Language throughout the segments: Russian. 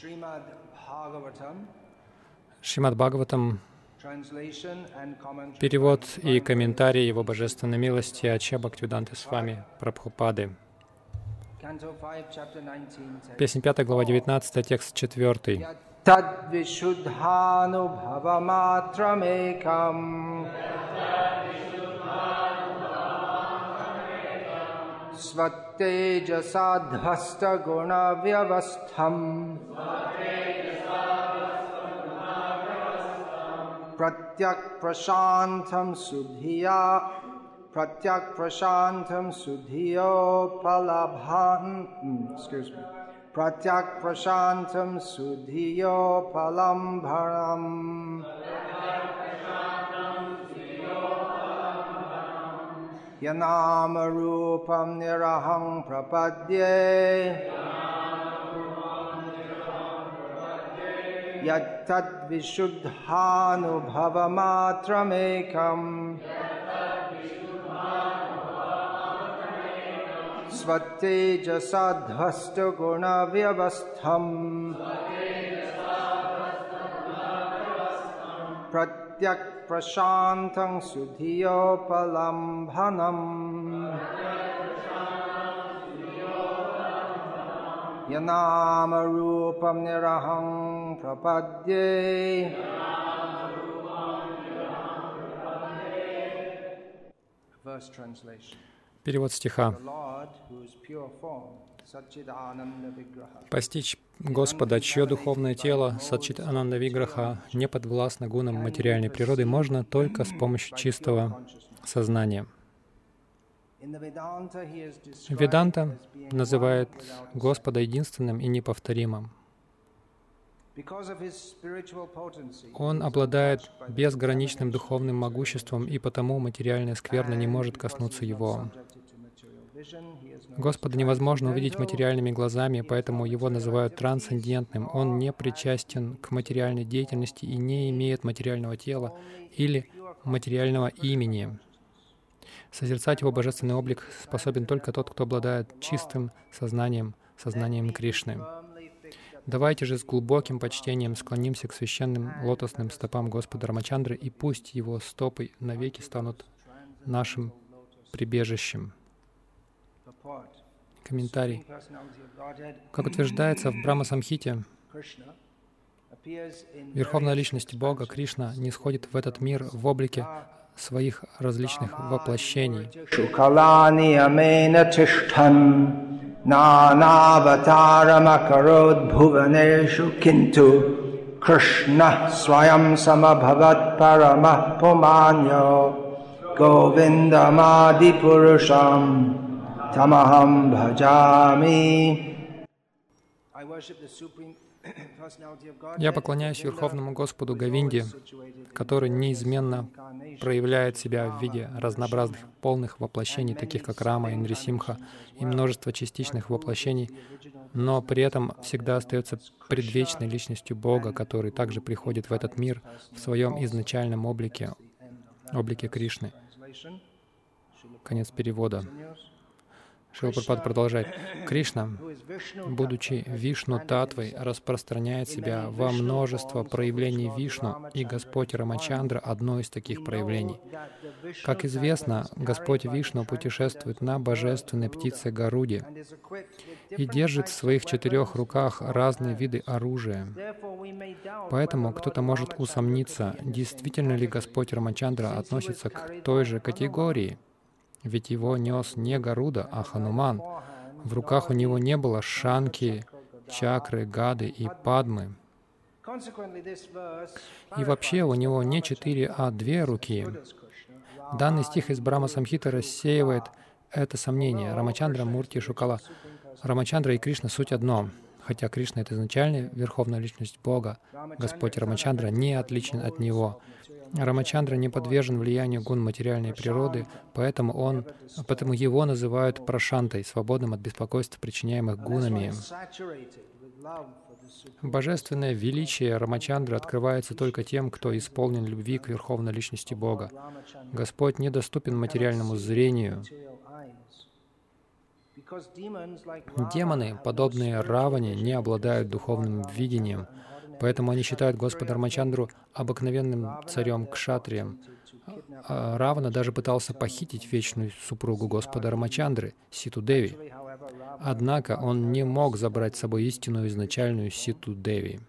Шримад Бхагаватам. Перевод и комментарий Его Божественной милости Ача Бхактивиданты с вами, Прабхупады. Песня 5, глава 19, текст 4. Тадвишудханубхаваматрамекам Сват स्वतेजसाध्वस्तगुणव्यवस्थम्। प्रत्यक्प्रशान्तं सुधिया प्रत्यक्प्रशान्तं सुधियोपलभान्। एक्स्क्यूस् मी प्रत्यक्प्रशान्तं सुधियोपलम्भणम् यनामरूपं निरहं प्रपद्ये। यत्तद्विशुद्धानुभवमात्रमेकम्। स्वत्तेजसाध्वस्तगुणव्यवस्थम्। प्रत्यक्प्रशान्तं सुधियोपलम्भनम् यनामरूपं निरहं प्रपद्ये Verse translation. Перевод стиха. The Lord, whose pure form, Satchidananda Vigraha, Постичь Господа, чье духовное тело, Сачит Ананда Виграха, не подвластно гунам материальной природы, можно только с помощью чистого сознания. Веданта называет Господа единственным и неповторимым. Он обладает безграничным духовным могуществом, и потому материальная скверна не может коснуться его. Господа невозможно увидеть материальными глазами, поэтому его называют трансцендентным. Он не причастен к материальной деятельности и не имеет материального тела или материального имени. Созерцать его божественный облик способен только тот, кто обладает чистым сознанием, сознанием Кришны. Давайте же с глубоким почтением склонимся к священным лотосным стопам Господа Рамачандры, и пусть его стопы навеки станут нашим прибежищем. Комментарий. Как утверждается в Брахма Самхите, Верховная Личность Бога, Кришна, не сходит в этот мир в облике своих различных воплощений. Krishna swayam samabhavat paramah pumanyo govindamadi purusham tamaham bhajami I worship the supreme personality of God. Я поклоняюсь Верховному Господу Говинде, который неизменно проявляет себя в виде разнообразных полных воплощений, таких как Рама и Нрисимха, и множество частичных воплощений, но при этом всегда остается предвечной личностью Бога, который также приходит в этот мир в своем изначальном облике, облике Кришны. Конец перевода. Шилапрапад продолжает. Кришна, будучи Вишну Татвой, распространяет себя во множество проявлений Вишну, и Господь Рамачандра — одно из таких проявлений. Как известно, Господь Вишну путешествует на божественной птице Гаруде и держит в своих четырех руках разные виды оружия. Поэтому кто-то может усомниться, действительно ли Господь Рамачандра относится к той же категории, ведь его нес не Гаруда, а Хануман. В руках у него не было шанки, чакры, гады и падмы. И вообще у него не четыре, а две руки. Данный стих из Брама Самхита рассеивает это сомнение. Рамачандра, Мурти, Шукала. Рамачандра и Кришна — суть одно. Хотя Кришна — это изначально верховная личность Бога, Господь Рамачандра не отличен от Него. Рамачандра не подвержен влиянию гун материальной природы, поэтому, он, поэтому его называют прошантой, свободным от беспокойств, причиняемых гунами. Божественное величие Рамачандры открывается только тем, кто исполнен любви к Верховной Личности Бога. Господь недоступен материальному зрению. Демоны, подобные Раване, не обладают духовным видением, поэтому они считают Господа Рамачандру обыкновенным царем Кшатрием. А Равана даже пытался похитить вечную супругу Господа Рамачандры, Ситу Деви. Однако он не мог забрать с собой истинную изначальную Ситу Деви.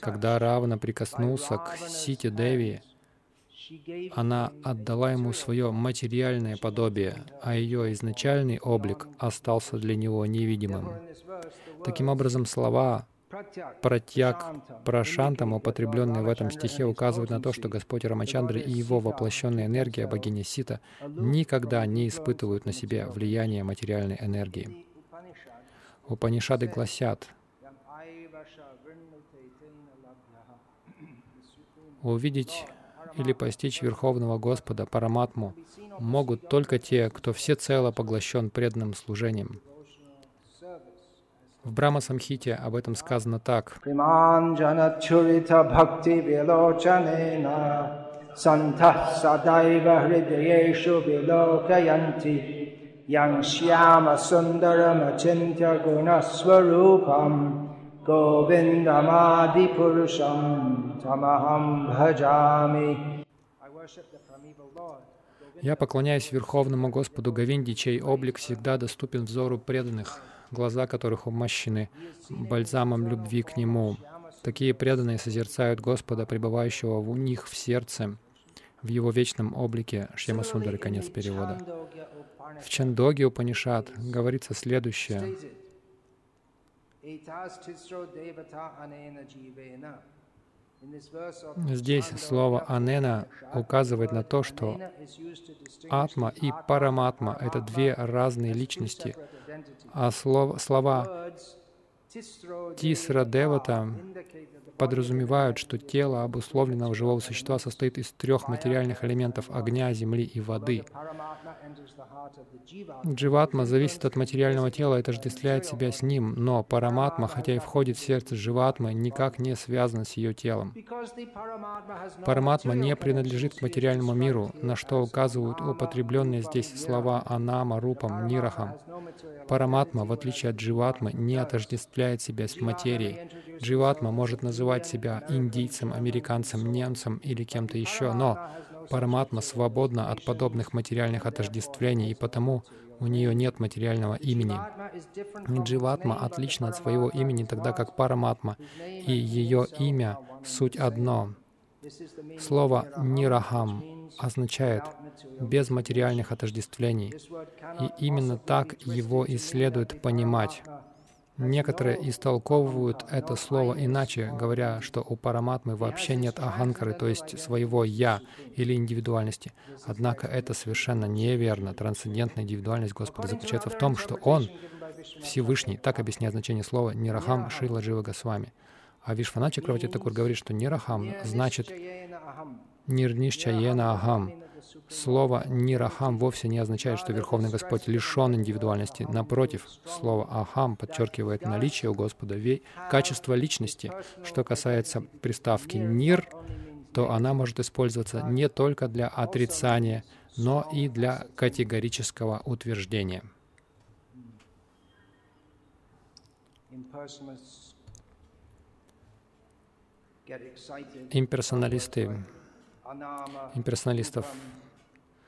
Когда Равана прикоснулся к Сите Деви, она отдала ему свое материальное подобие, а ее изначальный облик остался для него невидимым. Таким образом, слова Пратьяк Прашантам, употребленные в этом стихе, указывают на то, что Господь Рамачандра и его воплощенная энергия, богиня Сита, никогда не испытывают на себе влияние материальной энергии. Упанишады гласят, увидеть или постичь Верховного Господа Параматму могут только те, кто всецело поглощен преданным служением. В Брахма Самхите об этом сказано так. Я поклоняюсь Верховному Господу Говинди, чей облик всегда доступен взору преданных глаза которых умощены бальзамом любви к Нему. Такие преданные созерцают Господа, пребывающего у них в сердце, в Его вечном облике. Шьяма Сундары, конец перевода. В Чандоге Упанишат говорится следующее. Здесь слово «анена» указывает на то, что атма и параматма — это две разные личности, а слова «тисра девата» подразумевают, что тело обусловленного живого существа состоит из трех материальных элементов — огня, земли и воды. Дживатма зависит от материального тела и отождествляет себя с ним, но параматма, хотя и входит в сердце Дживатмы, никак не связан с ее телом. Параматма не принадлежит к материальному миру, на что указывают употребленные здесь слова анама, рупам, нирахам. Параматма, в отличие от Дживатмы, не отождествляет себя с материей. Дживатма может называть себя индийцем, американцем, немцем или кем-то еще, но Параматма свободна от подобных материальных отождествлений, и потому у нее нет материального имени. Дживатма отлична от своего имени, тогда как Параматма и ее имя — суть одно. Слово «нирахам» означает «без материальных отождествлений», и именно так его и следует понимать. Некоторые истолковывают это слово иначе, говоря, что у Параматмы вообще нет аханкары, то есть своего «я» или индивидуальности. Однако это совершенно неверно. Трансцендентная индивидуальность Господа заключается в том, что Он Всевышний. Так объясняет значение слова «нирахам Шрила Джива Госвами». А Вишванача Кравати Такур говорит, что «нирахам» значит «нирнишчаена ахам», Слово «нирахам» вовсе не означает, что Верховный Господь лишен индивидуальности. Напротив, слово «ахам» подчеркивает наличие у Господа качества личности. Что касается приставки «нир», то она может использоваться не только для отрицания, но и для категорического утверждения. Имперсоналисты, имперсоналистов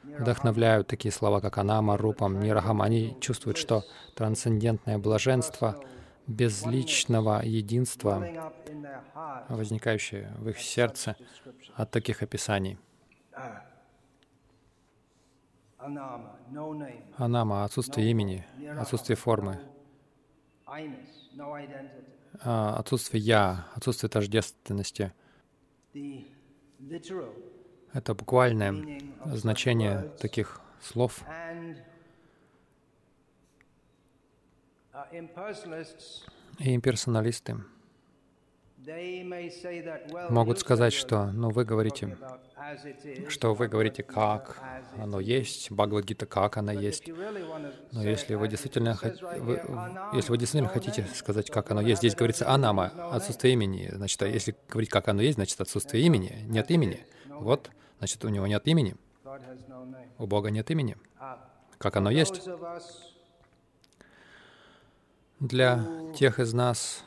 вдохновляют такие слова, как Анама, Рупам, Нирахам. Они чувствуют, что трансцендентное блаженство безличного единства, возникающее в их сердце от таких описаний. Анама — отсутствие имени, отсутствие формы, а, отсутствие «я», отсутствие тождественности. Это буквальное значение таких слов. И имперсоналисты могут сказать, что, ну, вы говорите, что вы говорите, как оно есть, Бхагавадгита, как она есть. Но если вы действительно, вы- если вы действительно хотите сказать, как оно есть, здесь говорится анама, отсутствие имени. Значит, а если говорить, как оно есть, значит, отсутствие имени, нет имени. Вот, значит, у него нет имени. У Бога нет имени. Как оно есть. Для тех из нас,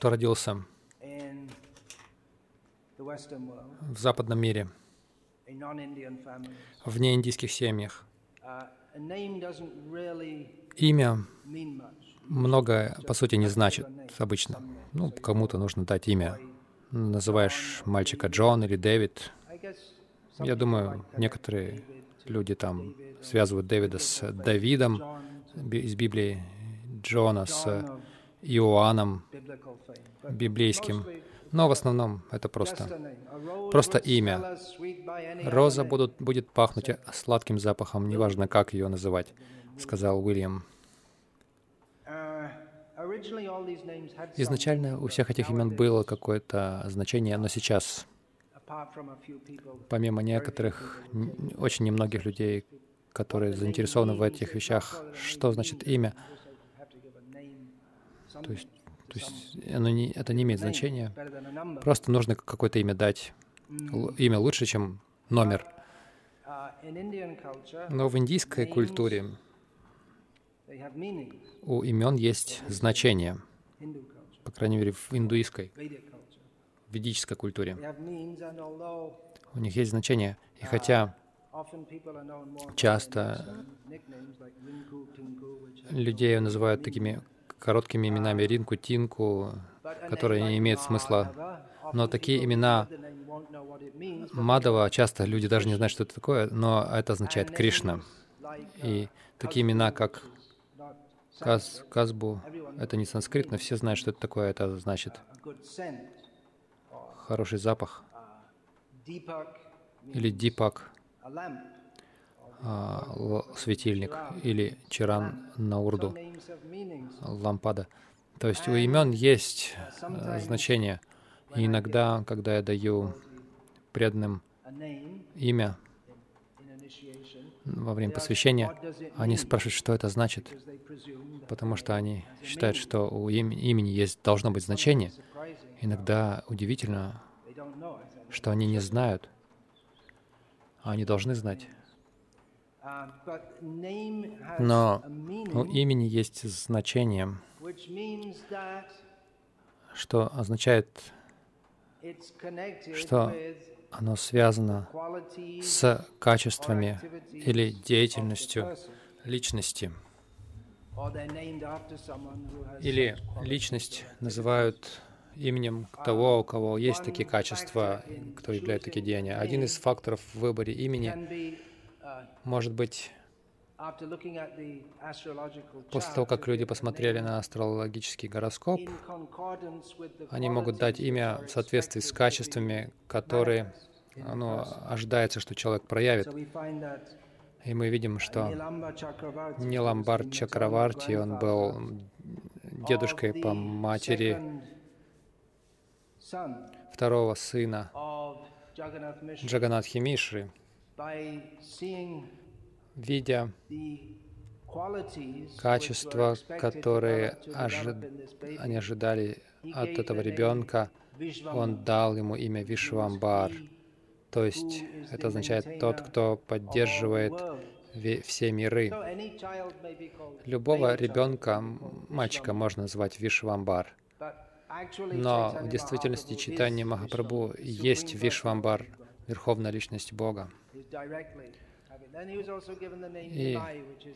кто родился в западном мире, в неиндийских семьях, uh, имя многое, по сути, не значит обычно. Ну, кому-то нужно дать имя. Называешь мальчика Джон или Дэвид. Я думаю, некоторые люди там связывают Дэвида с Давидом из Библии, Джона с Иоанном библейским. Но в основном это просто просто имя. Роза будут, будет пахнуть сладким запахом, неважно, как ее называть, сказал Уильям. Изначально у всех этих имен было какое-то значение, но сейчас, помимо некоторых, очень немногих людей, которые заинтересованы в этих вещах, что значит имя, have to give a name, то есть, то есть оно не, это не имеет значения. Просто нужно какое-то имя дать. Имя лучше, чем номер. Culture, Но в индийской культуре у имен есть значение, по крайней мере, в индуистской, в ведической культуре. У них есть значение. И хотя more by Часто людей называют такими короткими именами Ринку, Тинку, которые не имеют смысла. Но такие имена Мадава часто люди даже не знают, что это такое, но это означает Кришна. И такие имена, как Каз, Казбу, это не санскрит, но все знают, что это такое. Это значит хороший запах. Или Дипак, светильник. Или Чиран на урду, лампада. То есть у имен есть э, значение. И иногда, когда я даю преданным имя во время посвящения, они спрашивают, что это значит, потому что они считают, что у им- имени есть, должно быть значение. Иногда удивительно, что они не знают, а они должны знать. Но a у имени есть значение, что означает, что оно связано с качествами или деятельностью личности. Или личность называют именем того, у кого есть такие качества, кто являет такие деяния. Один из факторов в выборе имени может быть после того, как люди посмотрели на астрологический гороскоп, они могут дать имя в соответствии с качествами, которые ну, ожидается, что человек проявит. И мы видим, что Nilamba Chakravarti, Ниламбар Чакраварти, он был дедушкой по матери второго сына. Джаганатхи Мишры, видя качества, которые ожи- они ожидали от этого ребенка, он дал ему имя Вишвамбар. То есть это означает тот, кто поддерживает все миры. Любого ребенка, мальчика можно назвать Вишвамбар. Но в действительности читание Махапрабху есть Вишвамбар, верховная личность Бога. И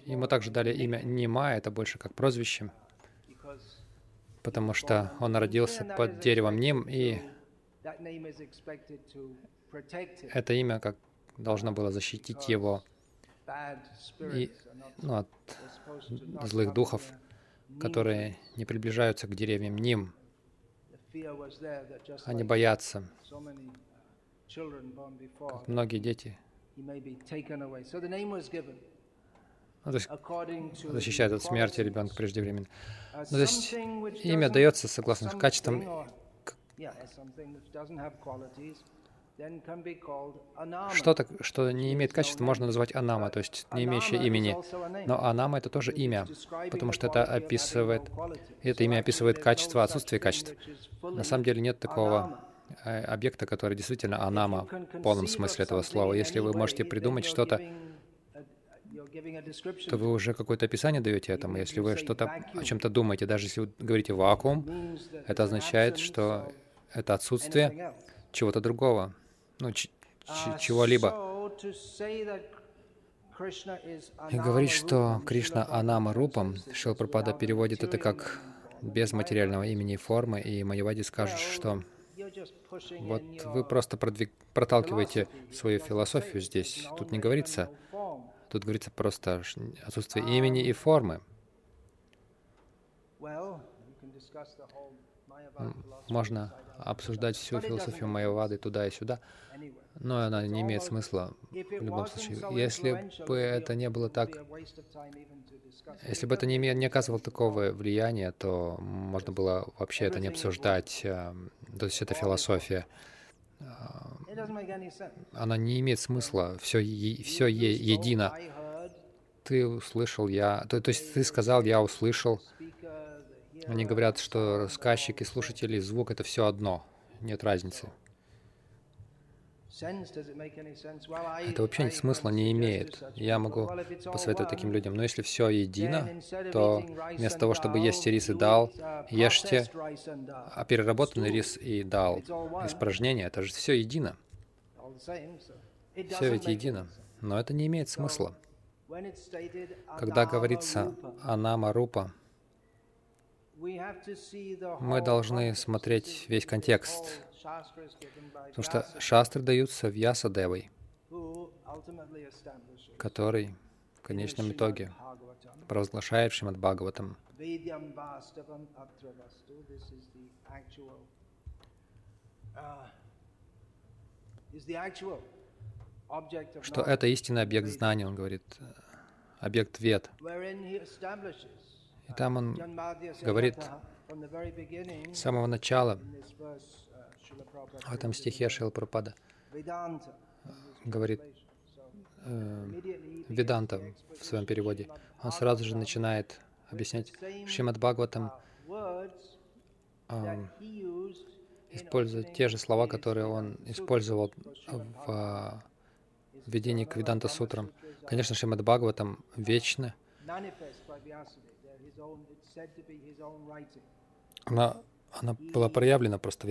ему также дали имя Нима, это больше как прозвище, потому что он родился под деревом Ним, и это имя как должно было защитить его и, ну, от злых духов, которые не приближаются к деревьям Ним. Они боятся, как многие дети. Ну, защищает от смерти ребенка преждевременно. uh, Ну, есть something which имя дается согласно качествам, что-то, что не имеет качества, можно назвать анама, то есть не имеющее имени. Но анама — это тоже имя, потому что это описывает, это имя описывает качество, отсутствие качеств. На самом деле нет такого объекта, который действительно анама в полном смысле этого слова. Если вы можете придумать что-то, то вы уже какое-то описание даете этому. Если вы что-то о чем-то думаете, даже если вы говорите «вакуум», это означает, что это отсутствие чего-то другого, ну, ч- чего-либо. И говорить, что Кришна Анама Рупам, Шилпрапада переводит это как без материального имени и формы, и Майявади скажет, Well, что вот вы просто продвиг- проталкиваете свою философию здесь. Тут не говорится, тут говорится просто отсутствие имени и формы. Можно обсуждать всю философию make Майявады туда и сюда. Но она не имеет смысла в любом случае. Если бы это не было так, если бы это не, не оказывало такого влияния, то можно было вообще это не обсуждать. э, То есть это философия. Sense. Она не имеет смысла. Все, все едино. I heard Ты услышал, я... То, то есть ты сказал, я услышал. Они говорят, что рассказчик и слушатель, и звук — это все одно. Нет разницы. Это вообще смысла не имеет. Я могу посоветовать таким людям. Но если все едино, то вместо того, чтобы есть рис и дал, uh, ешьте а переработанный рис и дал. Испражнение — это же все едино. Все ведь едино. Но это не имеет смысла. Когда говорится «анама рупа», we have to see the мы должны смотреть весь контекст, потому что шастры даются Вьясадевой, который в конечном итоге провозглашает Шримад Бхагаватам, что это истинный объект знания, он говорит, объект вет. И там он говорит с самого начала, uh, в этом стихе his говорит, э, Веданта в своем переводе, он сразу же начинает объяснять Шримад Бхагаватам, uh, используя opening те же слова, которые он использовал в а, введении к Веданта Сутрам. Конечно, Шримад Бхагаватам вечно, она, она была проявлена просто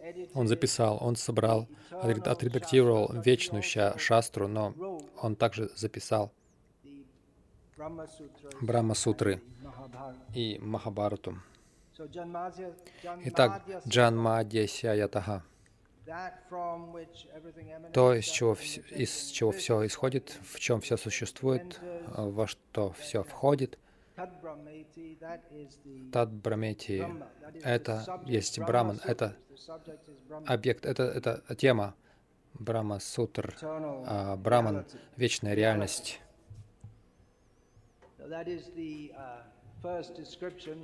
edited, Он записал, он собрал, отред- отредактировал вечную шастру, но он также записал Брахма-сутры и Махабарату. Итак, Janmadhyasya, Джанма то, из чего, из чего все исходит, в чем все существует, э, во что все входит, Тад Брамети, Brahma, that is the это есть Браман, это объект, это, это тема Брахма Сутр, а, Браман, вечная реальность.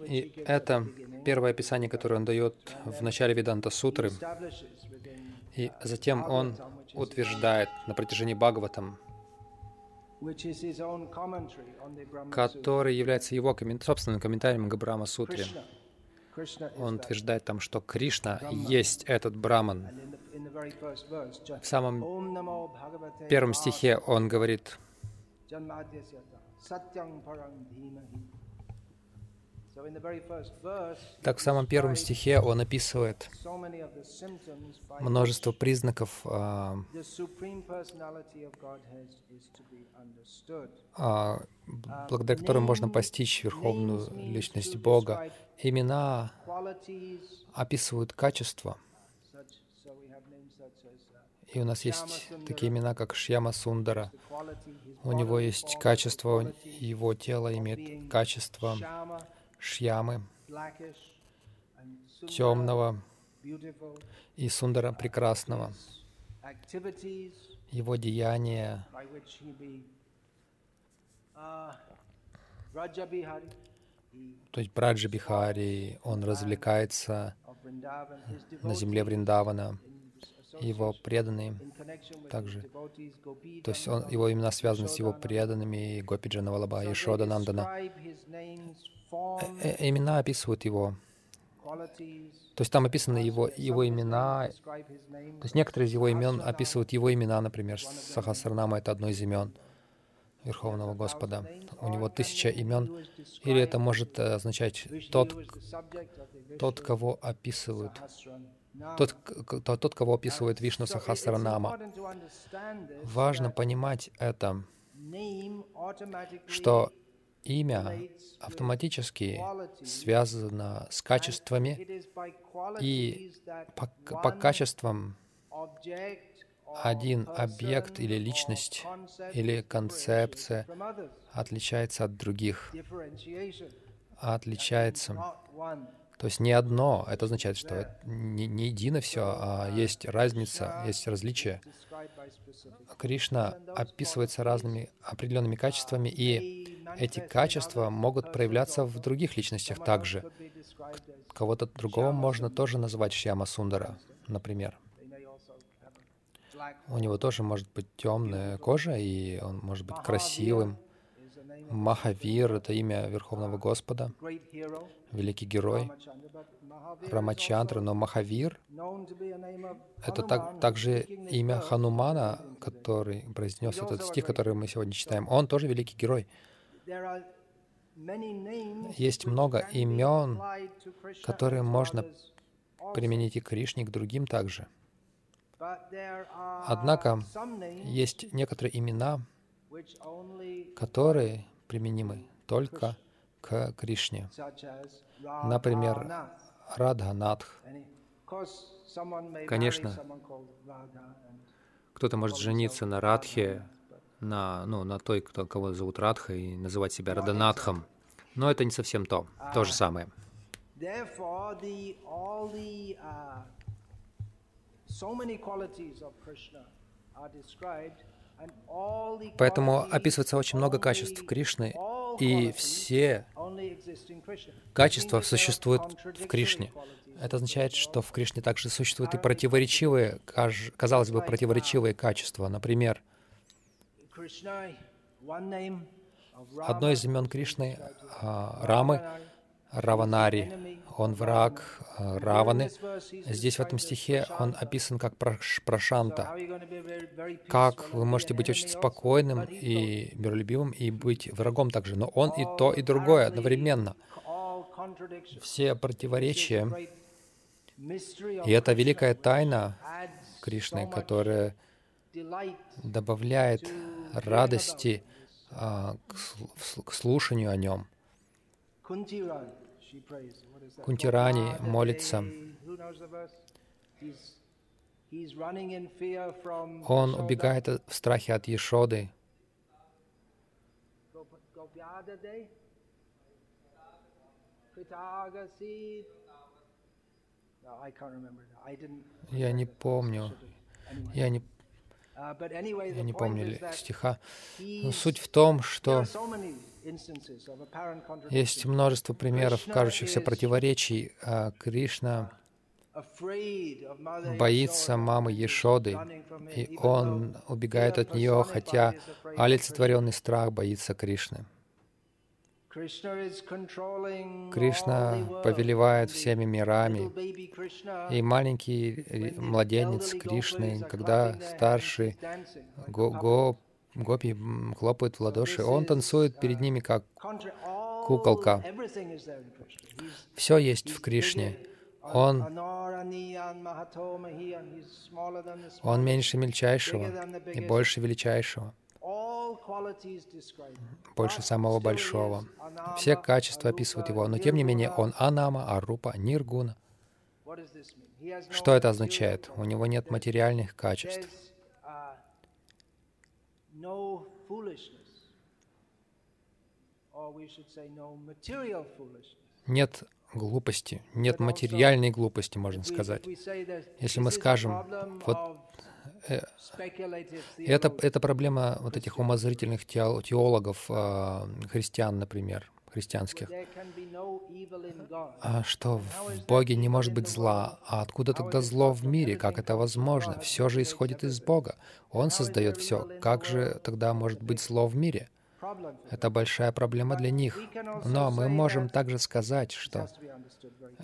И это первое описание, которое он дает в начале Веданта Сутры, и затем он утверждает на протяжении Бхагаватам, который является его собственным комментарием к Брахма Сутре. Он утверждает там, что Кришна есть этот Браман. В самом первом стихе он говорит, так в самом первом стихе он описывает множество признаков, а, а, благодаря которым можно постичь верховную личность Бога. Имена описывают качества, uh, и у нас есть такие имена, как Шьяма Сундара. У него есть качество, его тело имеет качество Шьямы, темного, и Сундара прекрасного. Его деяния, То есть Браджа Бихари, он развлекается на земле Вриндавана, его преданные, также. то есть он, его имена связаны с его преданными, Гопиджана Валаба, и Шода Нандана. Э, э, Имена описывают его, то есть там описаны его, его имена, то есть некоторые из его имен описывают его имена, например, Сахасранама — это одно из имен Верховного Господа. У него тысяча имен, или это может э, означать тот, тот, кого описывают, тот, тот, кого описывает Вишну Сахасранама. Важно понимать это, что имя автоматически связано с качествами, и по, по качествам один объект или личность или концепция отличается от других, отличается. То есть не одно, это означает, что не, не едино все, а есть разница, есть specific. Кришна описывается разными определенными качествами, и эти качества могут проявляться в других личностях также. Кого-то другого можно тоже назвать Шьяма Сундара, например. У него тоже может быть темная кожа, и он может быть красивым. Махавир — это имя Верховного Господа, великий герой Рамачандра, но Махавир это так, также имя. Ханумана, который произнес этот стих, который мы сегодня читаем. Он тоже великий герой. Есть много имен, которые можно применить и к Кришне, и к другим также. Однако есть некоторые имена, которые применимы только к Кришне. Например. Радханатх. Конечно. Кто-то может жениться на Радхе, на, ну, на той, кто, кого зовут Радха, и называть себя Раданатхом. Но это не совсем то. То же самое. All the uh, Поэтому описывается очень много качеств Кришны, и все качества существуют в Кришне. Это означает, что в Кришне также существуют и противоречивые, казалось бы, противоречивые качества. Например, Krishna, one name of Rama, одно из имен Кришны а, Рамы, Раванари. Он враг а, Раваны. Здесь, в этом стихе, он описан как Прашанта. Как вы можете быть очень спокойным и миролюбивым и быть врагом также. Но он и то, и другое одновременно. Все противоречия. И это великая тайна Кришны, которая добавляет радости а, к, к слушанию о нем. Кунтирани молится. Он убегает в страхе от Ешоды. Я не помню. Я не, я не помню стиха. Но суть в том, что есть множество примеров кажущихся противоречий. а Кришна боится мамы Ешоды, и он убегает от нее, хотя олицетворенный страх боится Кришны. Кришна повелевает всеми мирами, и маленький ре- младенец Кришны, когда старший го, го- гопи м, хлопают в ладоши, он танцует перед ними как куколка. Все есть в Кришне. Он, он меньше мельчайшего и больше величайшего, больше самого большого. Все качества описывают его, но тем не менее он анама, арупа, ниргуна. Что это означает? У него нет материальных качеств. foolishness. Нет глупости, нет материальной глупости, можно сказать. Если мы скажем, вот, это, это проблема вот этих умозрительных теологов, а, христиан, например, христианских, а что в Боге не может быть зла. А откуда тогда зло в мире? Как это возможно? Все же исходит из Бога. Он создает все. Как же тогда может быть зло в мире? Это большая проблема для них. Но мы можем также сказать, что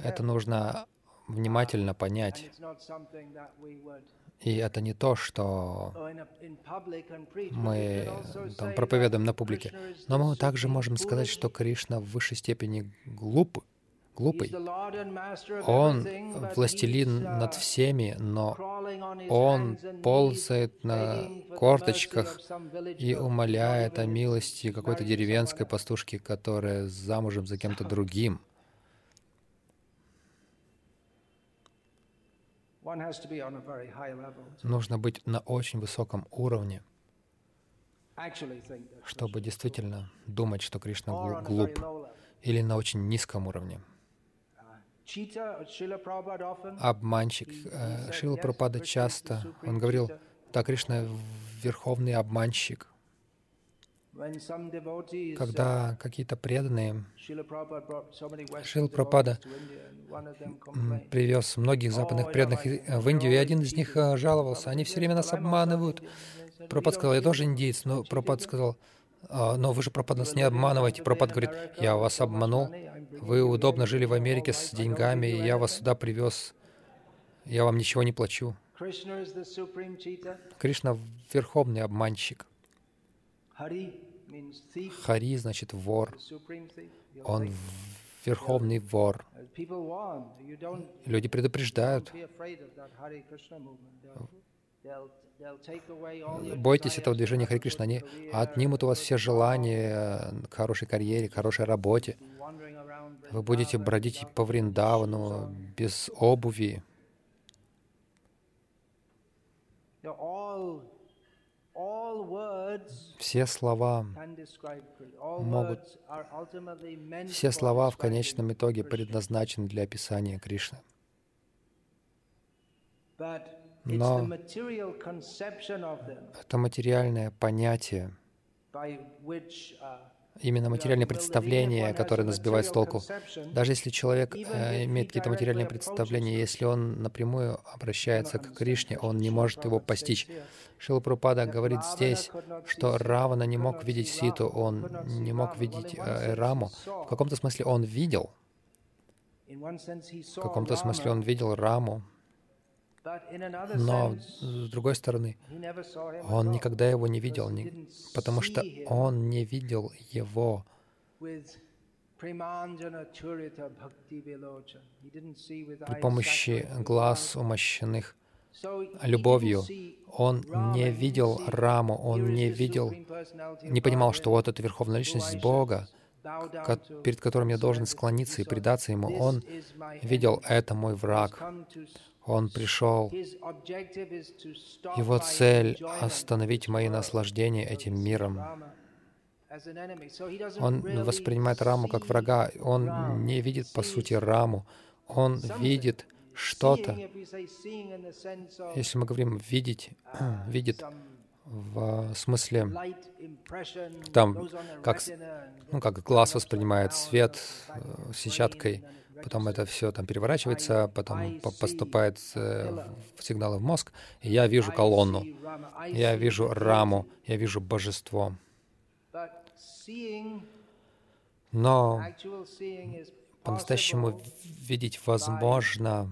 это нужно внимательно понять. И это не то, что мы там, проповедуем на публике. Но мы также можем сказать, что Кришна в высшей степени глуп, глупый. Он властелин над всеми, но он ползает на корточках и умоляет о милости какой-то деревенской пастушки, которая замужем за кем-то другим. Нужно быть на очень высоком уровне, чтобы действительно думать, что Кришна глуп, или на очень низком уровне. Uh, обманщик. Э, Шила Пропада часто, он говорил, да, Кришна верховный обманщик. Когда какие-то преданные, Шила Пропада привез многих западных преданных в Индию, и один из них э, жаловался, они все время нас обманывают. Пропад сказал, я тоже индейец, но Пропад сказал, «А, но вы же, Пропад, нас не обманываете. Пропад говорит, я вас обманул, вы удобно жили в Америке с деньгами, и я вас сюда привез, я вам ничего не плачу. Кришна — верховный обманщик. Хари значит вор. Он верховный вор. Люди предупреждают. Бойтесь этого движения Хари Кришна. Они отнимут у вас все желания к хорошей карьере, к хорошей работе. Вы будете бродить по Вриндавану без обуви. Все слова могут, все слова в конечном итоге предназначены для описания Кришны. Но это материальное понятие, именно материальное представление, которое нас сбивает с толку. Даже если человек э, имеет какие-то материальные представления, если он напрямую обращается к Кришне, он не может его постичь. Шила Прупада говорит здесь, что Равана не мог видеть Ситу, он не мог видеть э, Раму. В каком-то смысле он видел, в каком-то смысле он видел Раму, но, с другой стороны, он никогда его не видел, потому что он не видел его при помощи глаз умощенных любовью. Он не видел Раму, он не видел, не понимал, что вот эта Верховная Личность Бога, перед которым я должен склониться и предаться Ему. Он видел, это мой враг. Он пришел. Его цель — остановить мои наслаждения этим миром. Он воспринимает Раму как врага. Он не видит, по сути, Раму. Он видит что-то. Если мы говорим «видеть», «видит», в смысле, там, как, ну, как глаз воспринимает свет э, сетчаткой, потом это все там переворачивается, потом поступает э, сигналы в мозг, и я вижу колонну, я вижу раму, я вижу божество. Но по-настоящему видеть возможно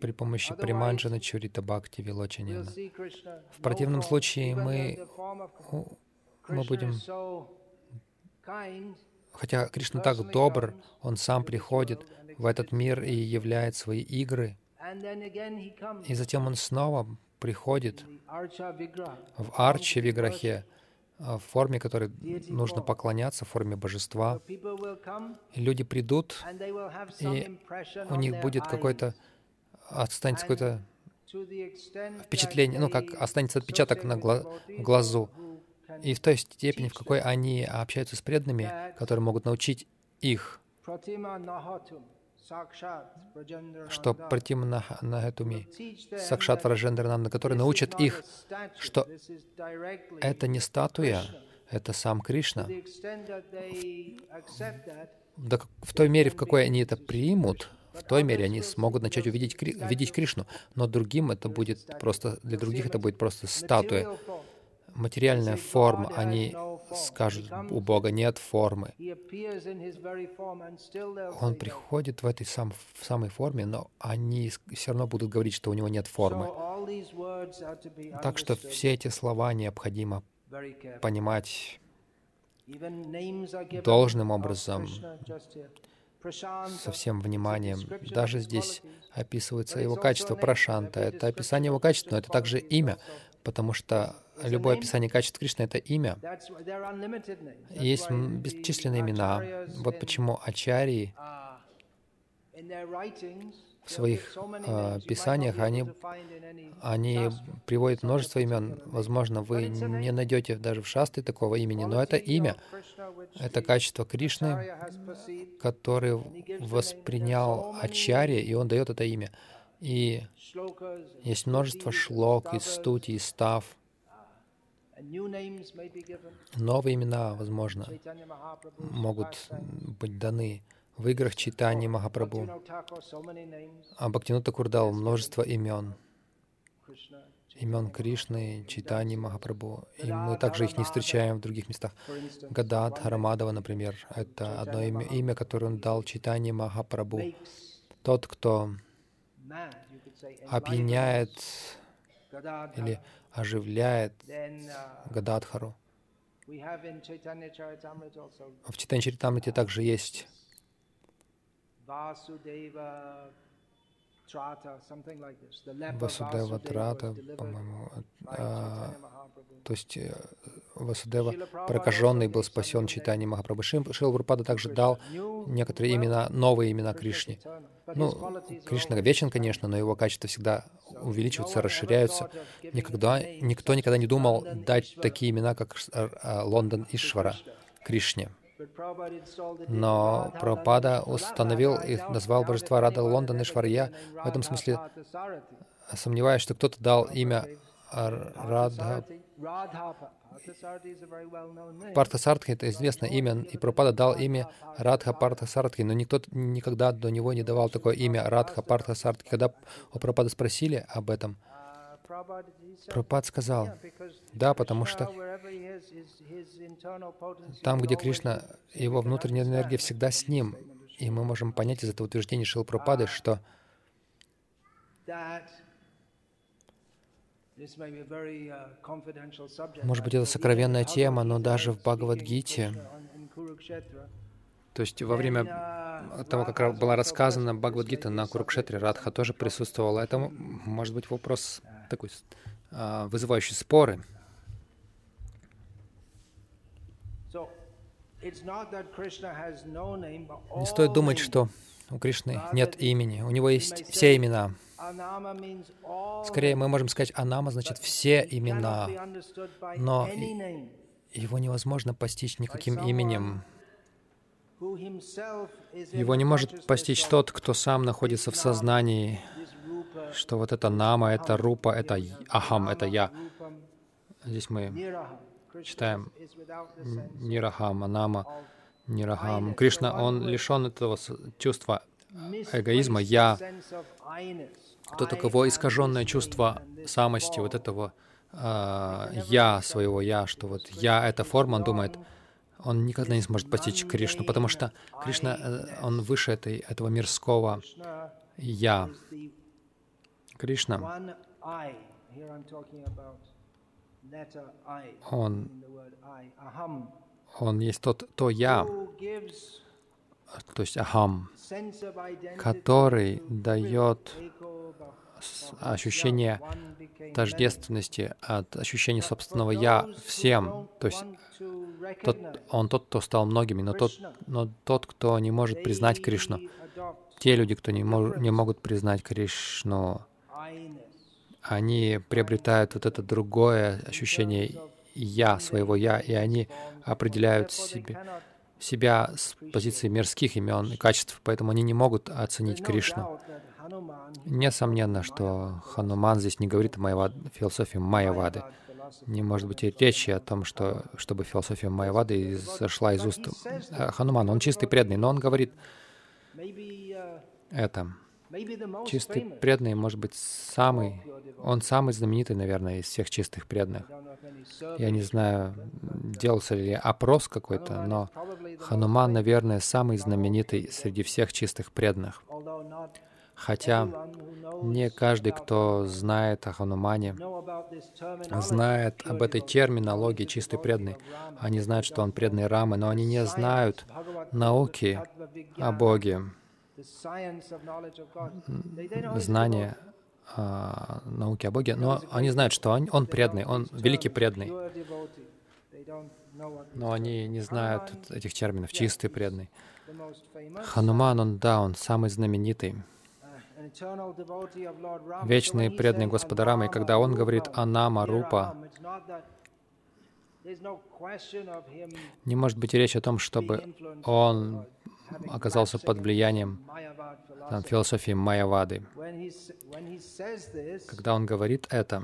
при помощи Приманджана Чурита Бхакти Вилочанина. В противном случае мы, мы будем... Хотя Кришна так добр, Он сам приходит в этот мир и являет свои игры, и затем Он снова приходит в Арче Виграхе, в форме, которой нужно поклоняться, в форме божества. И люди придут, и у них будет какой-то, останется какое-то впечатление, ну, как останется отпечаток на глазу. И в той степени, в какой они общаются с преданными, которые могут научить их. Что Пратимнагатуми, Сакшат Враджендрананда, который научит их, что это не статуя, это сам Кришна. В той мере, в какой они это примут, в той мере они смогут начать увидеть, видеть Кришну. Но другим это будет просто, для других это будет просто статуя. Материальная форма, они скажут, у Бога нет формы. Он приходит в этой сам, в самой форме, но они все равно будут говорить, что у него нет формы. Так что все эти слова необходимо понимать должным образом, со всем вниманием. Даже здесь описывается его качество Прашанта. Это описание его качества, но это также имя, потому что любое описание качеств Кришны — это имя. Есть бесчисленные имена. Вот почему ачарьи в своих э, писаниях они, они приводят множество имен. Возможно, вы не найдете даже в шасты такого имени, но это имя. Это качество Кришны, который воспринял Ачарья, и он дает это имя. И есть множество шлок, и стути, и став. Новые имена, возможно, могут быть даны в играх читания Махапрабху. А Бхактинут Такур дал множество имен. Имен Кришны, Читани Махапрабху. И мы также их не встречаем в других местах. Гадат Харамадова, например, это одно имя, имя, которое он дал Читани Махапрабху. Тот, кто опьяняет или оживляет Гададхару. В Читане Чаритамрите также есть Vasudeva Трата, по-моему, а, то есть э, Васудева, прокаженный, был спасен читанием Махапрабху. Шил Прабхупада также дал некоторые имена, новые имена Кришне. Ну, Кришна вечен, конечно, но его качества всегда увеличиваются, расширяются. Никогда, никто никогда не думал дать такие имена, как а, Лондон Ишвара Кришне. Но Прабхупада установил и назвал божества Рада Лондон и Шварья. В этом смысле сомневаюсь, что кто-то дал имя Радха. Партасартхи — это известное имя, и Прабхупада дал имя Радха Партасартхи, но никто никогда до него не давал такое имя Радха Партасартхи. Когда у Прабхупада спросили об этом, Прабхупад сказал, да, потому что там, где Кришна, его внутренняя энергия всегда с ним. И мы можем понять из этого утверждения Шил Прабхупады, что может быть, это сокровенная тема, но даже в Бхагавадгите, то есть во время того, как была рассказана Бхагавадгита на Курукшетре, Радха тоже присутствовала. Это может быть вопрос такой а, вызывающий споры. Не стоит думать, что у Кришны нет имени. У него есть все имена. Скорее, мы можем сказать, Анама значит все имена, но его невозможно постичь никаким именем. Его не может постичь тот, кто сам находится в сознании, что вот это нама, это рупа, это ахам, это я. Здесь мы читаем нирахам, анама, нирахам. Кришна, он лишен этого чувства эгоизма, я. Кто-то, кого искаженное чувство самости, вот этого э, я своего я, что вот я — это форма, он думает, он никогда не сможет постичь Кришну, потому что Кришна, э, он выше этой, этого мирского я. Кришна, он, он есть тот, то я, то есть ахам, который дает ощущение тождественности от ощущения собственного «я» всем. То есть тот, он тот, кто стал многими, но тот, но тот, кто не может признать Кришну, те люди, кто не, мож, не могут признать Кришну, они приобретают вот это другое ощущение «я», своего «я», и они определяют себе, себя с позиции мирских имен и качеств, поэтому они не могут оценить Кришну. Несомненно, что Хануман здесь не говорит о майявад, философии Майявады. Не может быть и речи о том, что, чтобы философия Майявады сошла из уст Ханумана. Он чистый преданный, но он говорит это. Чистый преданный может быть самый, он самый знаменитый, наверное, из всех чистых преданных. Я не знаю, делался ли опрос какой-то, но Хануман, наверное, самый знаменитый среди всех чистых преданных. Хотя не каждый, кто знает о Ханумане, знает об этой терминологии чистый преданный. Они знают, что он преданный Рамы, но они не знают науки о Боге, знание а, науки о Боге, но они знают, что он, он преданный, он великий преданный. Но они не знают этих терминов, чистый преданный. Хануман, он, да, он самый знаменитый. Вечный преданный Господа Рамы, и когда он говорит «Анама Рупа», не может быть речи о том, чтобы он оказался под влиянием там, философии Майявады. Когда он говорит это,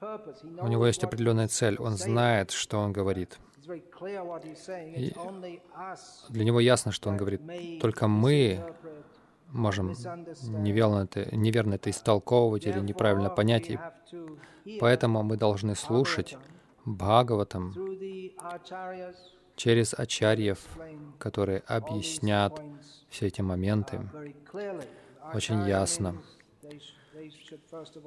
у него есть определенная цель. Он знает, что он говорит. И для него ясно, что он говорит. Только мы можем неверно это, неверно это истолковывать или неправильно понять. И поэтому мы должны слушать Бхагаватам через ачарьев, которые объяснят все эти моменты очень ясно.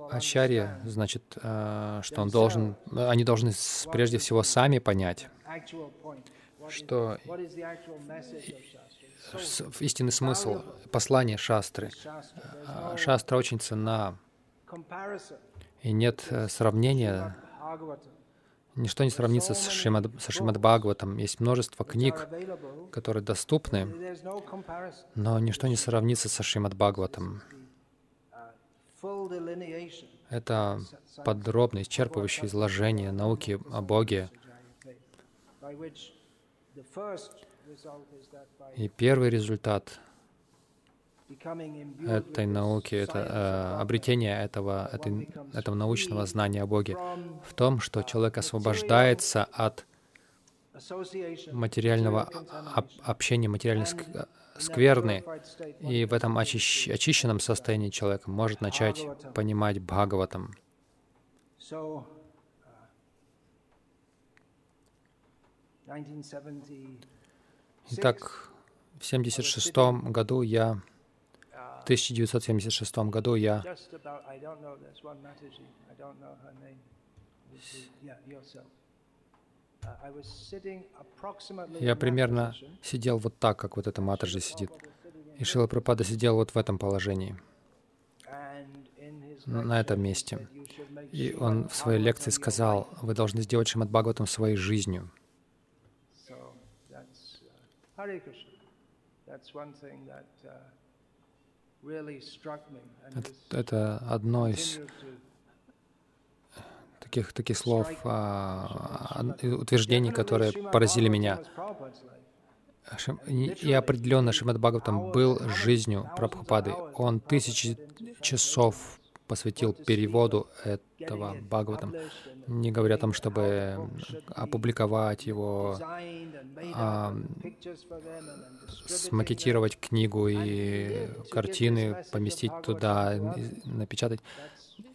Ачарья значит, э, что он должен, они должны прежде всего сами понять, что истинный смысл послания шастры. Э, шастра очень ценна, и нет э, сравнения Ничто не сравнится с Шримад, со Шримад Бхагаватом. Есть множество книг, которые доступны, но ничто не сравнится со Шримад Бхагаватом. Это подробное, исчерпывающее изложение науки о Боге. И первый результат этой науки, это э, обретение этого, этой, этого научного знания о Боге в том, что человек освобождается от материального об, общения, материальной скверны, и в этом очищ, очищенном состоянии человек может начать понимать Бхагаватам. Итак, в 1976 году я 1976 году я я примерно сидел вот так, как вот эта Матаджи сидит. И Шила Прабхада сидел вот в этом положении, на этом месте. И он в своей лекции сказал, вы должны сделать Шримад Бхагаватам своей жизнью. Это, это одно из таких, таких слов, а, утверждений, которые поразили меня. И определенно Шримад Бхагаватам был жизнью Прабхупады. Он тысячи часов посвятил переводу этого Бхагаватам, не говоря о том, чтобы опубликовать его, а, смакетировать книгу и картины, поместить туда, напечатать.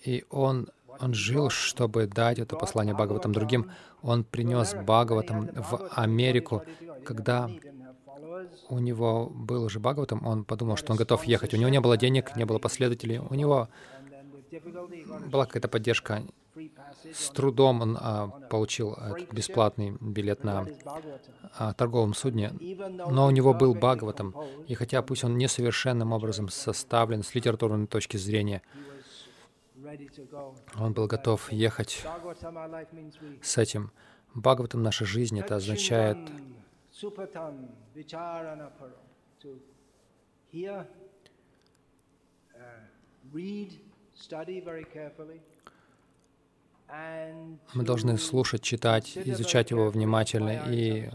И он он жил, чтобы дать это послание Бхагаватам другим. Он принес Бхагаватам в Америку. Когда у него был уже Бхагаватам, он подумал, что он готов ехать. У него не было денег, не было последователей. У него была какая-то поддержка. С трудом он а, получил этот бесплатный билет на а, торговом судне, но у него был Бхагаватам. И хотя пусть он несовершенным образом составлен с литературной точки зрения, он был готов ехать с этим. Бхагаватам наша жизнь, это означает Мы должны слушать, читать, изучать его внимательно и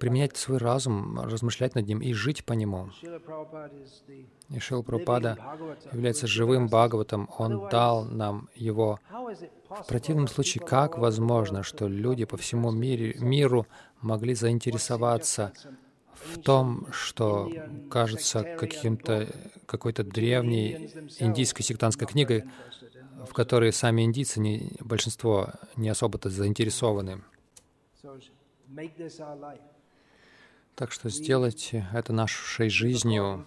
применять свой разум, размышлять над ним и жить по нему. И Шил Прабхупада является живым Бхагаватом. Он дал нам его. В противном случае, как возможно, что люди по всему мире, миру могли заинтересоваться в том, что кажется каким-то какой-то древней индийской сектантской книгой, в которой сами индийцы, не, большинство, не особо-то заинтересованы. Так что сделайте это нашей жизнью.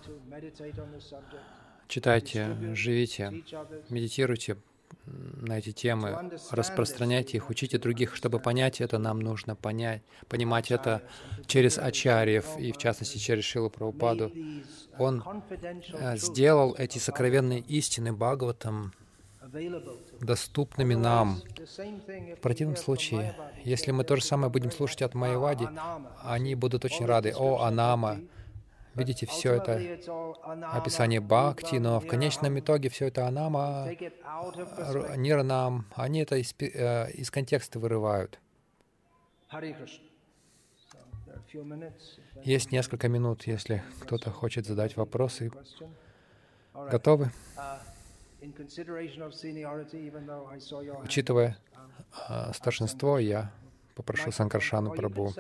Читайте, живите, медитируйте на эти темы, распространяйте их, учите других. Чтобы понять это, нам нужно понять, понимать это через ачарьев, и в частности через Шилу Прабхупаду. Он э, сделал эти сокровенные истины Бхагаватам доступными нам. В противном случае, если мы то же самое будем слушать от Майявади, они будут очень рады. О, Анама! Видите, все это описание бхакти, но в конечном итоге все это анама, нирнам, они это из, э, из контекста вырывают. Есть несколько минут, если кто-то хочет задать вопросы. Готовы? Учитывая uh, старшинство, я попрошу Санкаршану Прабу.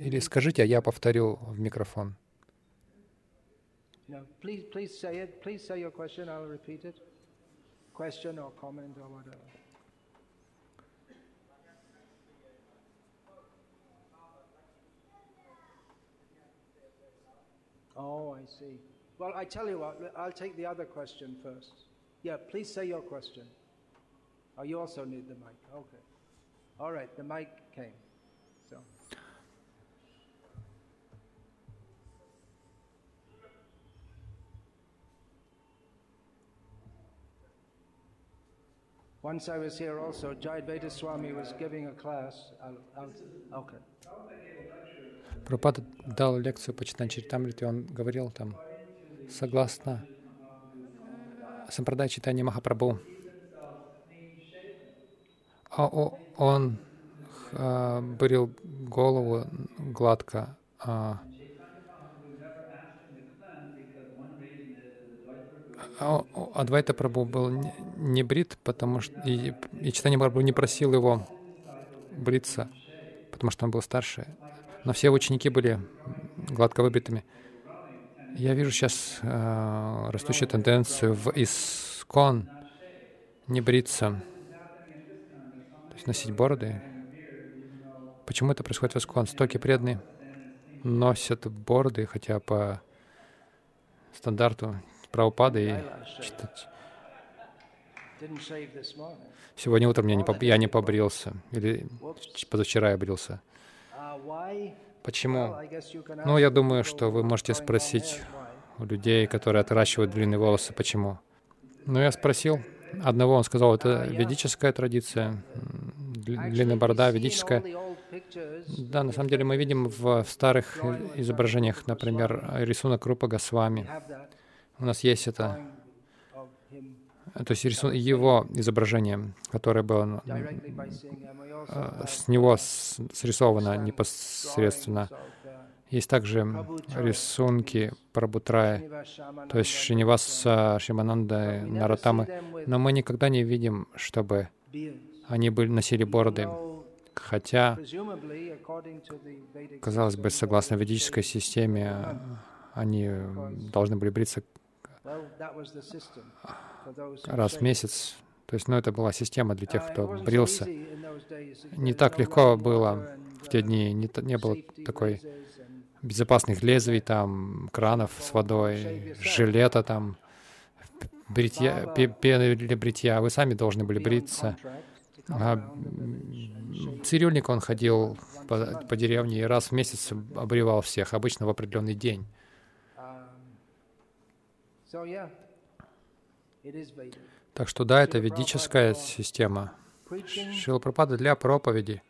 Или скажите, а я повторю в микрофон. Oh, I see. Well, I tell you what, I'll take the other question first. Yeah, please say your question. Oh, you also need the mic. Okay. All right, the mic came. So. Once I was here also, Jayadvaita Swami was giving a class. I'll, I'll, okay. Пропад дал лекцию по Читанчаритамрите, он говорил там, согласно Сампрадай читания Махапрабху, а он а, брил голову гладко, а, а Адвайта Прабhu был не брит, потому что и, и читание Прабху не просил его бриться, потому что он был старше. Но все ученики были гладко выбритыми. Я вижу сейчас э, растущую тенденцию в искон не бриться, то есть носить бороды. Почему это происходит в искон? Стоки преданные носят бороды, хотя по стандарту правопады и читать. Сегодня утром я не, поб... я не побрился, или позавчера я брился. Почему? Ну, я думаю, что вы можете спросить у людей, которые отращивают длинные волосы, почему. Но я спросил одного, он сказал, это ведическая традиция, длинная борода, ведическая. Да, на самом деле мы видим в старых изображениях, например, рисунок Рупа Госвами. У нас есть это то есть его изображение, которое было э, с него срисовано непосредственно. Есть также рисунки Прабутрая, то есть Шиниваса, Шимананда, Наратамы, но мы никогда не видим, чтобы они были, носили бороды. Хотя, казалось бы, согласно ведической системе, они должны были бриться раз в месяц. То есть, ну, это была система для тех, кто брился. Не так легко было в те дни, не, не было такой безопасных лезвий, там, кранов с водой, жилета там, бритья, пены для бритья. Вы сами должны были бриться. А цирюльник, он ходил по, по деревне и раз в месяц обревал всех, обычно в определенный день. Так что да, это ведическая система. Шила Пропада для проповеди,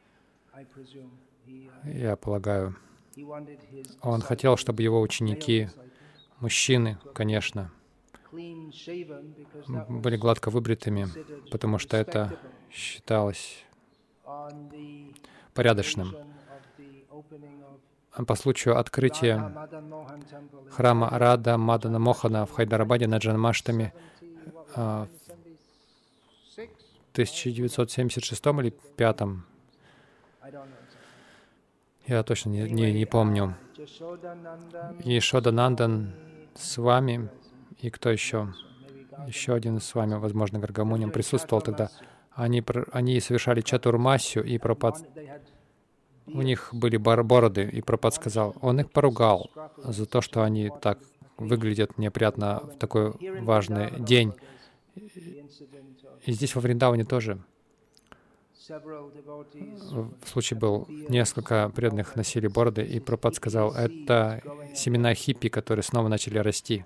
я полагаю, он хотел, чтобы его ученики, мужчины, конечно, были гладко выбритыми, потому что это считалось порядочным. По случаю открытия храма Рада Мадана Мохана в Хайдарабаде на Джанмаштами в 1976 или 5 я точно не, не, не помню. И Шоданандан с вами, и кто еще? Еще один с вами, возможно, Гаргамунем присутствовал тогда. Они, они совершали чатурмасию, и Пропад... У них были бороды, и Пропад сказал, он их поругал за то, что они так выглядят неприятно в такой важный день. И здесь во Вриндаване тоже в случае был несколько преданных носили бороды, и Пропад сказал, это семена хиппи, которые снова начали расти.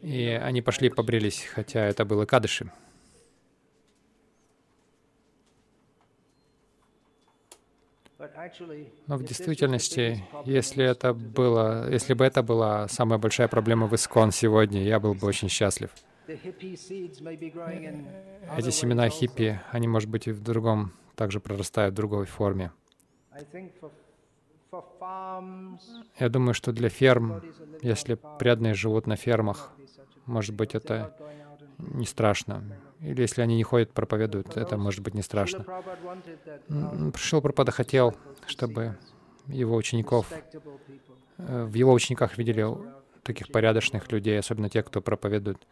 И они пошли побрились, хотя это было кадыши. Но в действительности, если это было, если бы это была самая большая проблема в Искон сегодня, я был бы очень счастлив. Эти семена хиппи, они, может быть, и в другом, также прорастают в другой форме. Я думаю, что для ферм, если преданные живут на фермах, может быть, это не страшно. Или если они не ходят, проповедуют, это может быть не страшно. Пришел Пропада хотел, чтобы его учеников, э, в его учениках видели таких порядочных людей, особенно тех, кто проповедует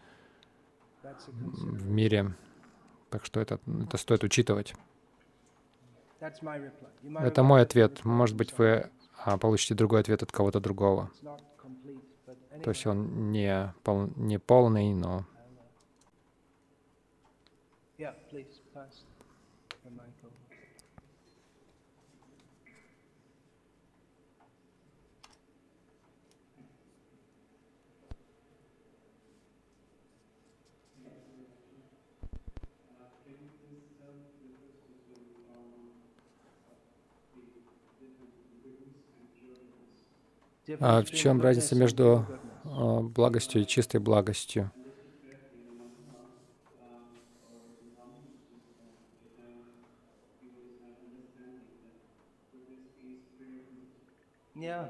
в мире. Так что это, это стоит учитывать. Это мой ответ. Может быть, вы а, получите другой ответ от кого-то другого. То есть он не, пол, не полный, но Yeah, pass the mic over. А в чем разница между а, благостью и чистой благостью? Yeah.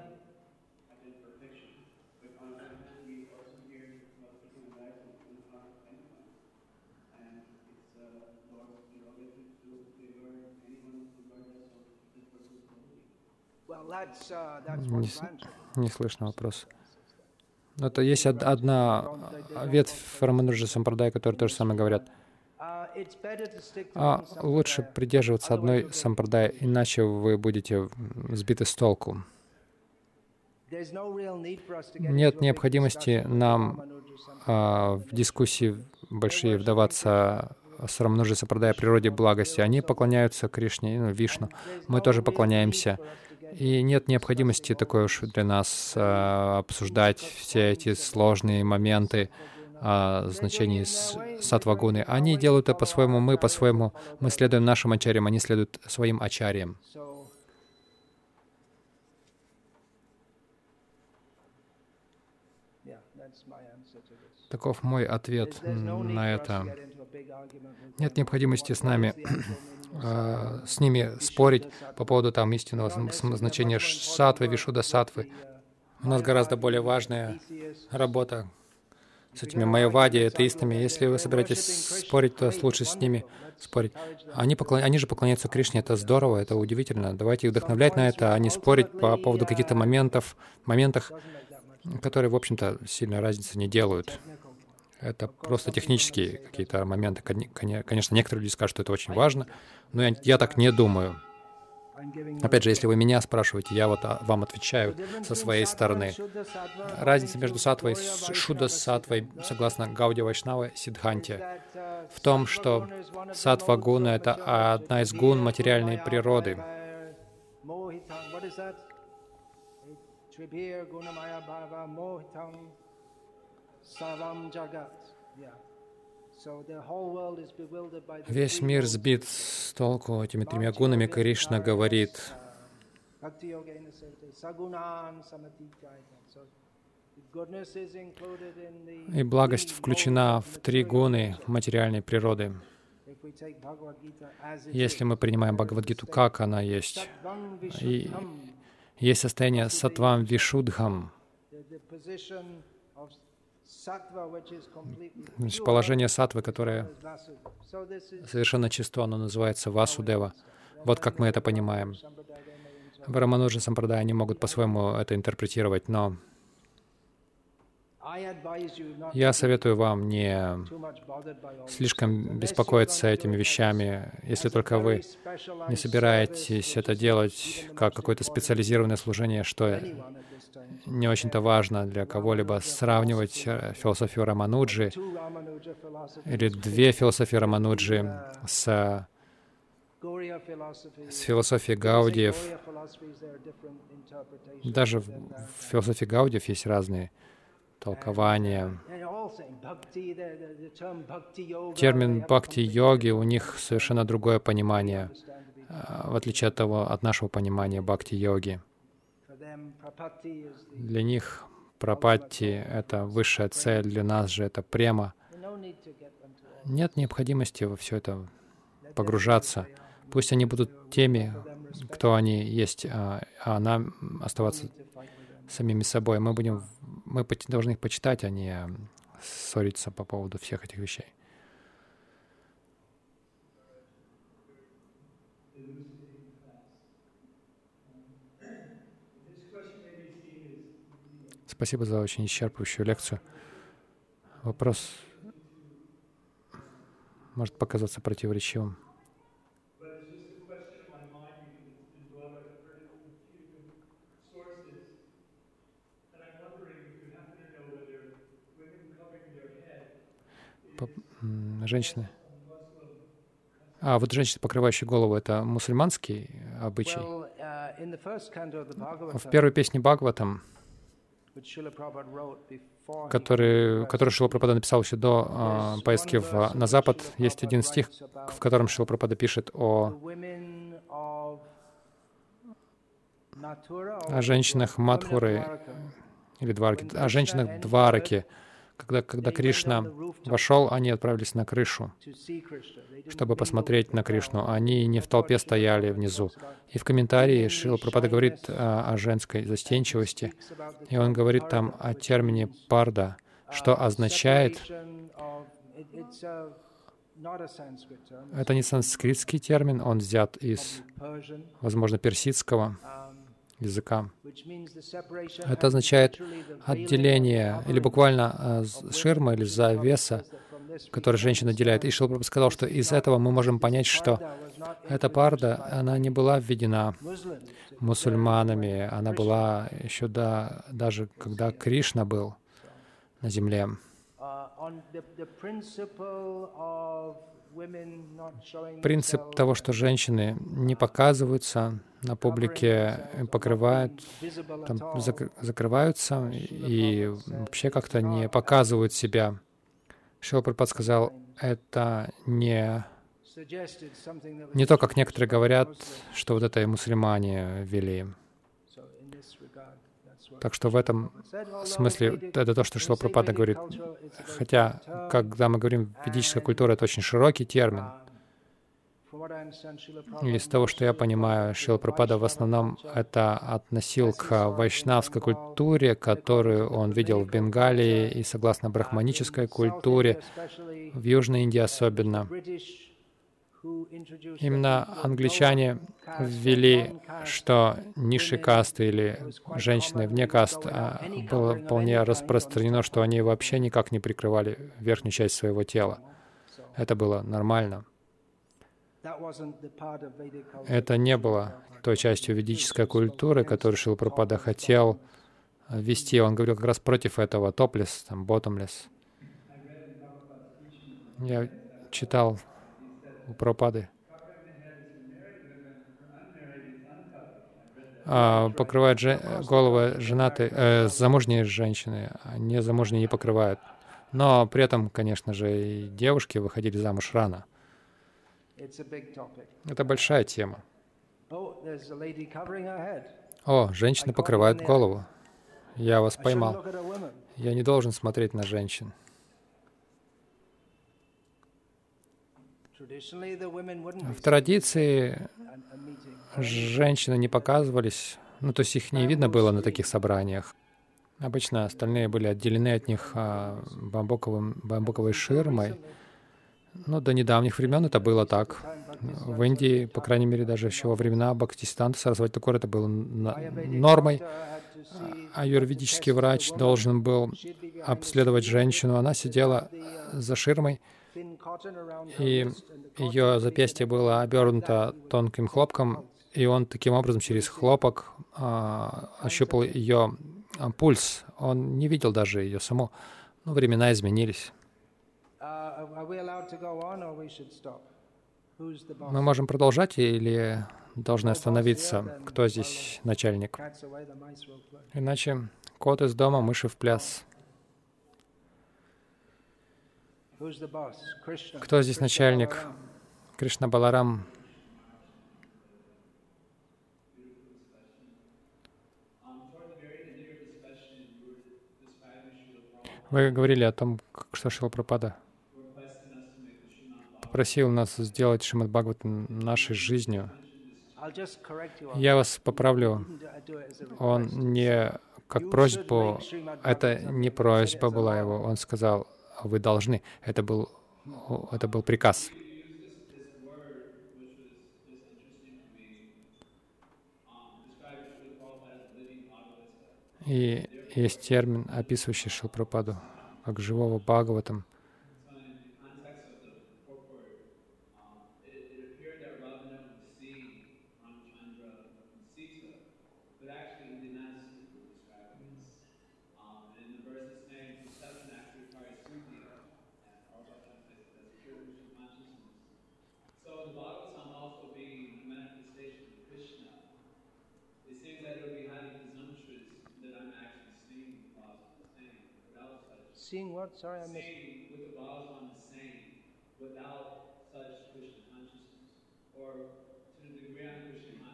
Не, не слышно вопрос. Но это есть одна ветвь Рамануджа Сампрадай, которая тоже самое говорят. А лучше придерживаться одной сампрадай, иначе вы будете сбиты с толку. Нет необходимости нам а, в дискуссии большие вдаваться с Рамнуджи Сапрадая природе благости. Они поклоняются Кришне, ну, Вишну. Мы тоже поклоняемся. И нет необходимости такой уж для нас а, обсуждать все эти сложные моменты а, значений сатвагуны. Они делают это по-своему, мы по-своему. Мы следуем нашим ачарьям, они следуют своим ачарьям. Таков мой ответ на это. Нет необходимости с нами, э, с ними спорить по поводу там истинного значения сатвы, вишуда сатвы. У нас гораздо более важная работа с этими майявади, атеистами. Если вы собираетесь спорить, то лучше с ними спорить. Они, поклон... Они же поклоняются Кришне, это здорово, это удивительно. Давайте их вдохновлять на это, а не спорить по поводу каких-то моментов, моментах, которые, в общем-то, сильно разницы не делают. Это просто технические какие-то моменты. Конечно, некоторые люди скажут, что это очень важно, но я, я так не думаю. Опять же, если вы меня спрашиваете, я вот а, вам отвечаю со своей стороны. Разница между сатвой и шуда сатвой, согласно Гауди Вайшнава Сидханте, в том, что сатва гуна — это одна из гун материальной природы. Весь мир сбит с толку этими тремя гунами. Кришна говорит, И благость включена в три гуны материальной природы. Если мы принимаем Бхагавадгиту, как она есть, и есть состояние сатвам вишудхам, положение сатвы, которое совершенно чисто, оно называется Васудева. Вот как мы это понимаем. В Рамануджа Сампрадай они могут по-своему это интерпретировать, но я советую вам не слишком беспокоиться этими вещами, если только вы не собираетесь это делать как какое-то специализированное служение, что не очень-то важно для кого-либо сравнивать э, философию Рамануджи или две философии Рамануджи с, с философией Гаудиев. Даже в философии Гаудиев есть разные толкования. Термин бхакти-йоги, у них совершенно другое понимание, в отличие от того, от нашего понимания бхакти-йоги. Для них прапатти — это высшая цель, для нас же это према. Нет необходимости во все это погружаться. Пусть они будут теми, кто они есть, а, а нам оставаться самими собой. Мы будем мы должны их почитать, а не ссориться по поводу всех этих вещей. Спасибо за очень исчерпывающую лекцию. Вопрос может показаться противоречивым. Женщины. А вот женщины, покрывающие голову, это мусульманский обычай. Uh, В первой песне Бхагаватам, который, который Шила Прабхада написал еще до а, поездки в, на Запад, есть один стих, в котором Шила Прабхада пишет о, о женщинах Мадхуры или Дварки, о женщинах Двараки, когда, когда Кришна вошел, они отправились на крышу, чтобы посмотреть на Кришну. Они не в толпе стояли внизу. И в комментарии Шила Пропада говорит о, о женской застенчивости, и он говорит там о термине «парда», что означает... Это не санскритский термин, он взят из, возможно, персидского языка. Это означает отделение, или буквально э, ширма или завеса, которую женщина отделяет. И Шилпрабху сказал, что из этого мы можем понять, что эта парда, она не была введена мусульманами, она была еще до, даже когда Кришна был на земле. Принцип того, что женщины не показываются на публике, покрывают, там, зак закрываются и вообще как-то не показывают себя. Шилпрапад сказал, это не, не то, как некоторые говорят, что вот это и мусульмане вели. Так что в этом смысле это то, что Шила Пропада говорит. Хотя, когда мы говорим ведическая культура, это очень широкий термин. Из того, что я понимаю, Шила Пропада в основном это относил к вайшнавской культуре, которую он видел в Бенгалии и согласно брахманической культуре, в Южной Индии особенно. Именно англичане ввели, что низшие касты или женщины вне каст а, было вполне распространено, что они вообще никак не прикрывали верхнюю часть своего тела. Это было нормально. Это не было той частью ведической культуры, которую Шилпрапада хотел вести. Он говорил как раз против этого, топлес, там, ботомлес. Я читал у Пропады. А, покрывают же, головы женатые, э, замужние женщины, а незамужние не покрывают. Но при этом, конечно же, и девушки выходили замуж рано. Это большая тема. О, женщины покрывают голову. Я вас поймал. Я не должен смотреть на женщин. В традиции женщины не показывались, ну, то есть их не видно было на таких собраниях. Обычно остальные были отделены от них а, бамбуковым, бамбуковой ширмой. Ну, до недавних времен это было так. В Индии, по крайней мере, даже еще во времена Бхактисиданта Сарасвати Такур это было нормой. А юридический врач должен был обследовать женщину. Она сидела за ширмой, и ее запястье было обернуто тонким хлопком, и он таким образом через хлопок а, ощупал ее а, пульс. Он не видел даже ее саму. Ну, времена изменились. Мы можем продолжать или должны остановиться? Кто здесь начальник? Иначе кот из дома, мыши в пляс. Кто здесь начальник? Кришна Баларам. Вы говорили о том, что Шила Пропада попросил нас сделать Шримад Бхагаватам нашей жизнью. Я вас поправлю. Он не как просьбу, это не просьба была его, он сказал, вы должны. Это был, это был приказ. И есть термин, описывающий Шилпрападу как живого Бхагаватам. Seeing what? Sorry, I missed. saying with the Bhagavan is saying without such Krishna consciousness, or to the degree of Krishna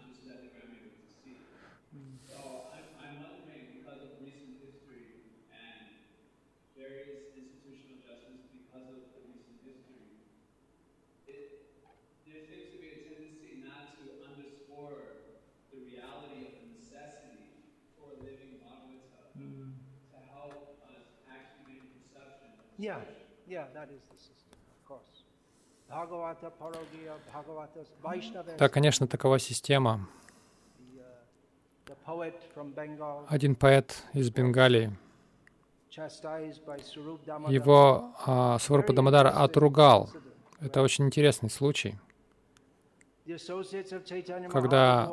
Yeah, yeah, that is the system, of course. Да, конечно, такова система. Uh, Один поэт из Бенгалии, его а, Сварупа Дамадар отругал. Это очень интересный случай. Когда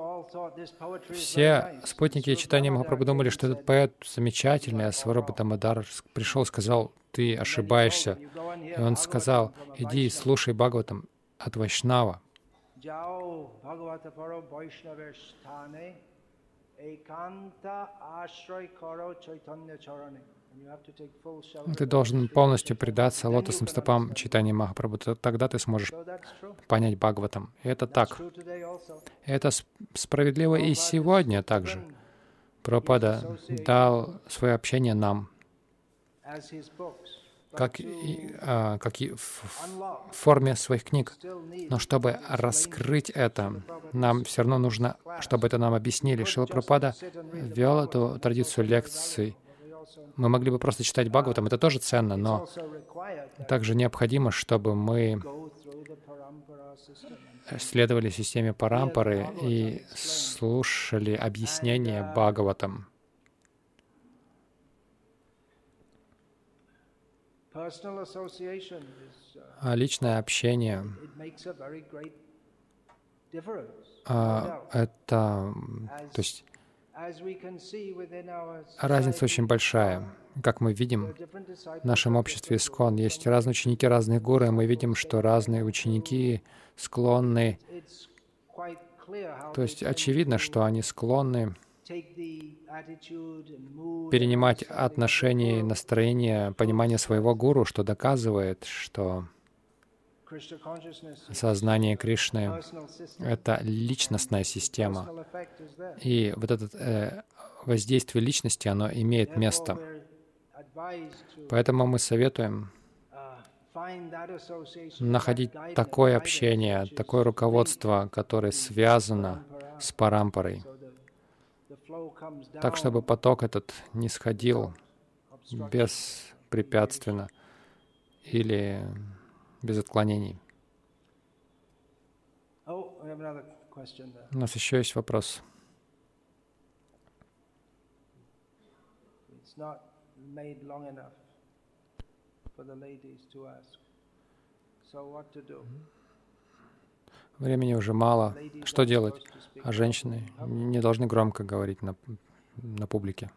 Все спутники читания Махапрабху думали, что этот поэт замечательный, а Сварупа Дамадар пришел и сказал, ты ошибаешься. "You go and И он сказал, иди и слушай Бхагаватам от Вайшнава. Ты должен полностью предаться лотосным стопам читания Махапрабху. Тогда ты сможешь понять Бхагаватам. И это так. Это справедливо и сегодня также. Пропада дал свое общение нам, как и, а, как и в форме своих книг. Но чтобы раскрыть это, нам все равно нужно, чтобы это нам объяснили. Шила Пропада вел эту традицию лекций. Мы могли бы просто читать Бхагаватам, это тоже ценно, но также необходимо, чтобы мы system. следовали системе Парампары и слушали объяснения Бхагаватам. А личное общение. а, это, то есть разница очень большая. Как мы видим, в нашем обществе Искон есть разные ученики разных гуру, и мы видим, что разные ученики склонны, то есть очевидно, что они склонны перенимать guru. настроение, понимание своего гуру, что доказывает, что Сознание Кришны это личностная система. И вот это э, воздействие личности, оно имеет место. Поэтому мы советуем uh, находить такое общение, такое руководство, которое связано с парампарой, so the, the flow comes так, чтобы поток этот не сходил беспрепятственно или без отклонений. У нас еще есть вопрос. Времени уже мало. Что делать? А женщины не должны громко говорить на, на публике.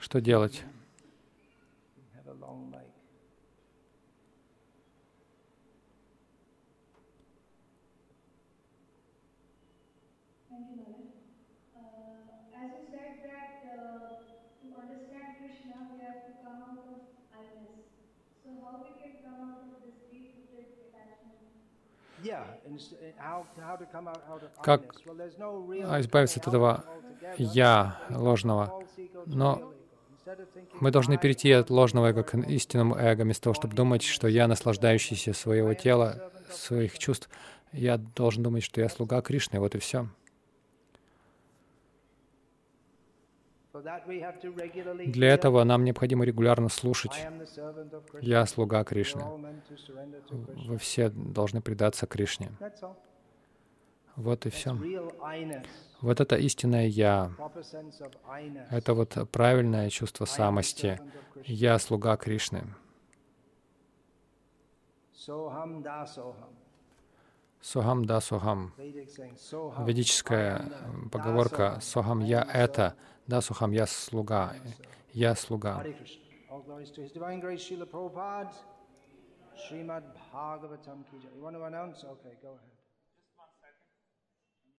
Что делать? Как, no real а, избавиться от этого. «я» ложного. Но Мы должны перейти от ложного эго к истинному эго, вместо того, чтобы думать, что я наслаждающийся своего тела, своих чувств. Я должен думать, что я слуга Кришны, вот и все. Для этого нам необходимо регулярно слушать. Я слуга Кришны. Вы все должны предаться Кришне. Вот и все. Вот это истинное «я». Это вот правильное чувство самости. Я слуга Кришны. Сохам да сохам. Vedic saying soham. Ведическая э, поговорка dasoham. «Сохам I я это», «Да сохам я слуга», «Я слуга». Okay, go ahead.